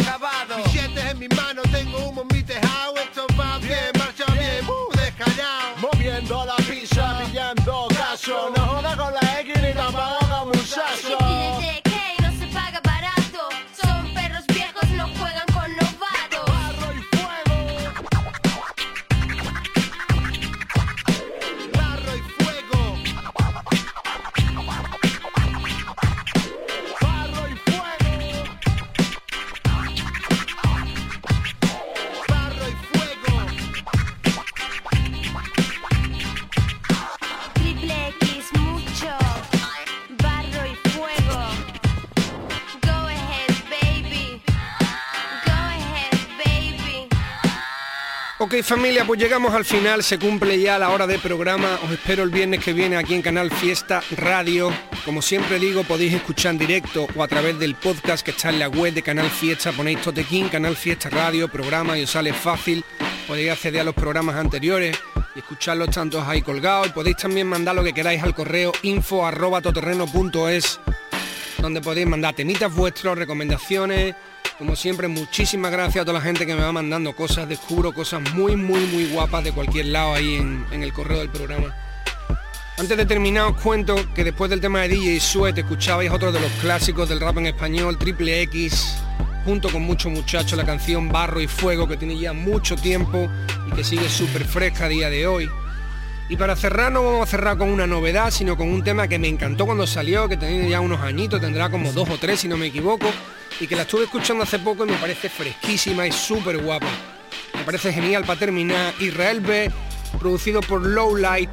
Speaker 3: Familia, pues llegamos al final, se cumple ya la hora de programa, os espero el viernes que viene aquí en Canal Fiesta Radio. Como siempre digo, podéis escuchar directo o a través del podcast que está en la web de Canal Fiesta, ponéis Totequín, Canal Fiesta Radio, programa y os sale fácil. Podéis acceder a los programas anteriores y escucharlos tantos ahí colgados. Y podéis también mandar lo que queráis al correo info arroba todoterreno.es donde podéis mandar temitas vuestros, recomendaciones, Como siempre, muchísimas gracias a toda la gente que me va mandando cosas. Descubro cosas muy, muy, muy guapas de cualquier lado ahí en, el correo del programa. Antes de terminar os cuento que después del tema de DJ Sweat escuchabais otro de los clásicos del rap en español, Triple X, junto con muchos muchachos, la canción Barro y Fuego, que tiene ya mucho tiempo y que sigue súper fresca a día de hoy. Y para cerrar no vamos a cerrar con una novedad, sino con un tema que me encantó cuando salió, que tenía ya unos añitos, tendrá como dos o tres si no me equivoco, y que la estuve escuchando hace poco y me parece fresquísima y súper guapa. Me parece genial para terminar. Israel B, producido por Lowlight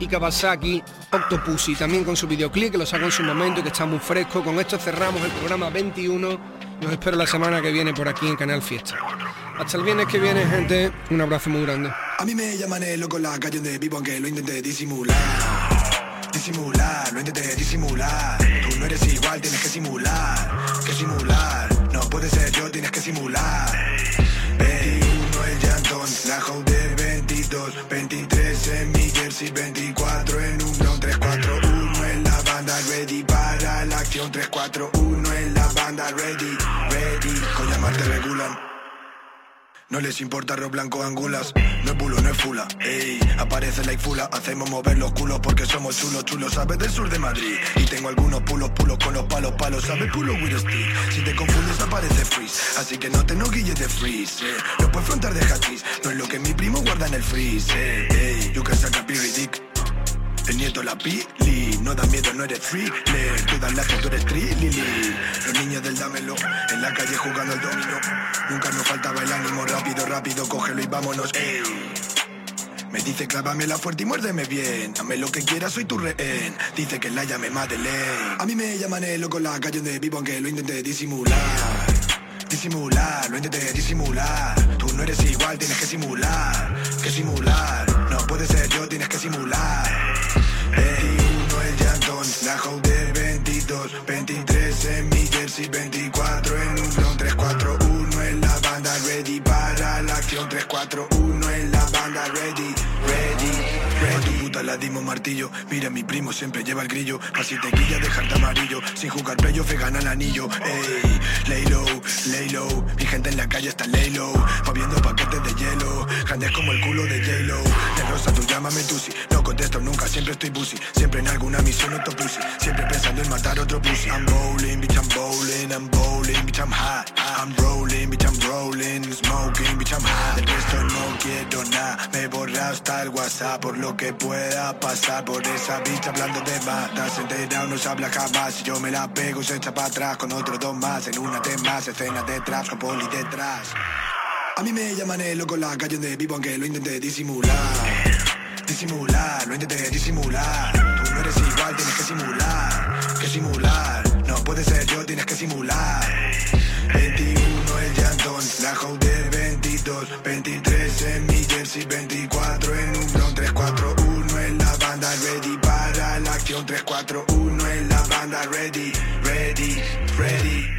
Speaker 3: y Kawasaki Octopussy, también con su videoclip que lo saco en su momento y que está muy fresco. Con esto cerramos el programa 21. Los espero la semana que viene por aquí en Canal Fiesta. Hasta el viernes que viene, gente. Un abrazo muy grande.
Speaker 34: A mí me llaman el loco en la calle donde vivo aunque lo intenté disimular. Disimular, lo intenté disimular. Tú no eres igual, tienes que simular Que simular, no puede ser yo, tienes que simular. 21 el llantón, la de 22 23 en mi jersey, 24 en un blon 341 en la banda ready para la acción. 341 en la banda ready, ready. Con llamarte regulan no les importa arroz blanco angulas, no es bulo, no es fula. Ey, aparece la fula, hacemos mover los culos porque somos chulos, chulos, sabes del sur de Madrid. Y tengo algunos pulos, pulos con los palos, palos, sabes pulo with stick. Si te confundes aparece freeze, así que no te no guilles de freeze. Eh. No puedes frontar de hachís, no es lo que mi primo guarda en el freeze. Eh. Ey, you can saca dick. El nieto la pili, no da miedo, no eres free. tú das la que tú eres. Los niños del dámelo, en la calle jugando al domino. Nunca nos faltaba el ánimo, rápido, rápido, cógelo y vámonos. Me dice clávamela fuerte y muérdeme bien. Dame lo que quieras, soy tu rehén. Dice que la llame Madeleine. A mí me llaman el loco la calle donde vivo, aunque lo intenté disimular. Disimular, lo intenté disimular. Tú no eres igual, tienes que simular. Que simular, puede ser yo, tienes que simular. 21 el llantón, la de 22, 23 en mi jersey, 24 en un blon, 341 en la banda, ready para la acción, 341 la dimos martillo, mira mi primo siempre lleva el grillo, así te guilla dejarte amarillo, sin jugar playoff gana el anillo, ey, lay low, lay low, mi gente en la calle está lay low, moviendo paquetes de hielo, grandes como el culo de J-Lo, de rosa tú llámame Tusi, no contesto nunca, siempre estoy pussy, siempre en alguna misión pussy, siempre pensando en matar otro pussy, I'm rolling, bitch I'm bowling, I'm bowling, bitch I'm hot, I'm rolling, bitch I'm rolling, smoking, bitch I'm hot, del resto no quiero nada, me borra hasta el WhatsApp por lo que pueda pasar. Por esa bicha hablando de más, enterado, no se habla jamás, si yo me la pego se echa para atrás con otros dos más, en una de más, escenas de traps con poli detrás. A mí me llaman el loco la calle donde vivo aunque lo intenté disimular. Disimular, lo intenté disimular. Tú no eres igual, tienes que simular. Que simular, no puede ser yo, tienes que simular. 21 el llantón, la de 22, 23 en mi jersey, 24 en un blon, 341 en la banda, ready para la acción, 341 en la banda, ready, ready, ready.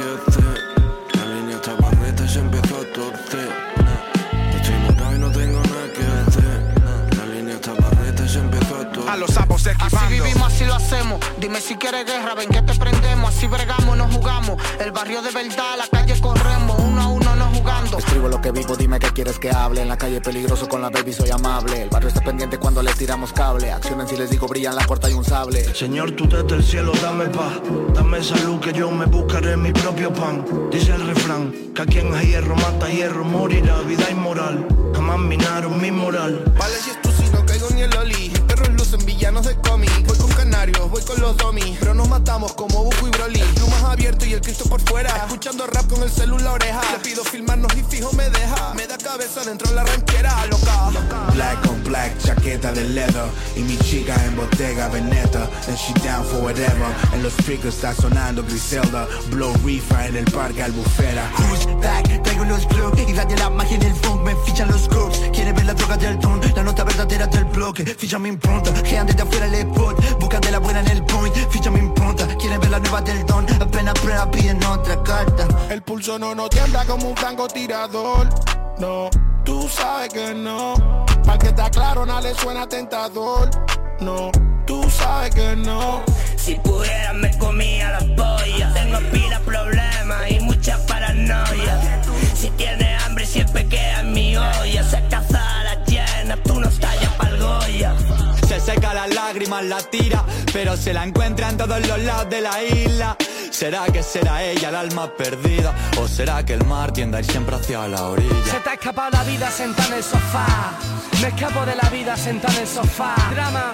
Speaker 7: Así vivimos, así lo hacemos. Dime si quieres guerra, ven que te prendemos. Así bregamos, no jugamos. El barrio de verdad, la calle corremos. Uno a uno no jugando.
Speaker 11: Escribo lo que vivo, dime qué quieres que hable. En la calle peligroso con la baby soy amable. El barrio está pendiente cuando le tiramos cable. Accionen si les digo brillan la puerta y un sable.
Speaker 19: Señor, tú desde el cielo dame paz. Dame salud que yo me buscaré mi propio pan. Dice el refrán, que a quien a hierro mata hierro morirá. Vida inmoral, jamás minaron mi moral.
Speaker 14: Vale si es tú si no caigo ni el oli. Villanos de cómic. Voy con los domis, pero nos matamos como Buku y Broly. Plumas abierto y el Cristo por fuera, escuchando rap con el celular la oreja. Le pido filmarnos y fijo me deja, me da cabeza dentro de la ranquera, loca.
Speaker 19: Black on black, chaqueta de leather. Y mi chica en Bottega Veneta. And she down for whatever. En los speakers está sonando Griselda. Blow reefer en el parque Albufera.
Speaker 20: Who's back? Traigo los clubs Y radio la magia en el funk Me fichan los crooks Quiere ver la droga del don La nota verdadera del bloque. Ficha mi impronta Gean desde afuera el spot. Buscan de la buena en el point Ficha mi impronta Quiere ver la nueva del don Apenas prueba piden otra carta.
Speaker 35: El pulso no nos tiembla como un francotirador No, tú sabes que no. Para que está claro, nada le suena tentador No, tú sabes que no.
Speaker 22: Si pudiera me comía la polla. Tengo pila problemas y mucha paranoia. Si tiene
Speaker 24: lágrimas, la tira, pero se la encuentra en todos los lados de la isla. ¿Será que será ella el alma perdida? ¿O será que el mar tiende a ir siempre hacia la
Speaker 26: Se
Speaker 24: orilla?
Speaker 26: te ha escapado la vida sentada en el sofá. Me escapo de la vida sentada en el sofá. Drama.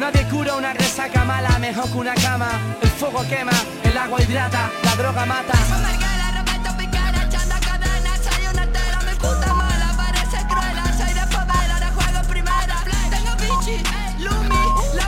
Speaker 26: Nadie cura una resaca mala mejor que una cama. El fuego quema, el agua hidrata, la droga mata.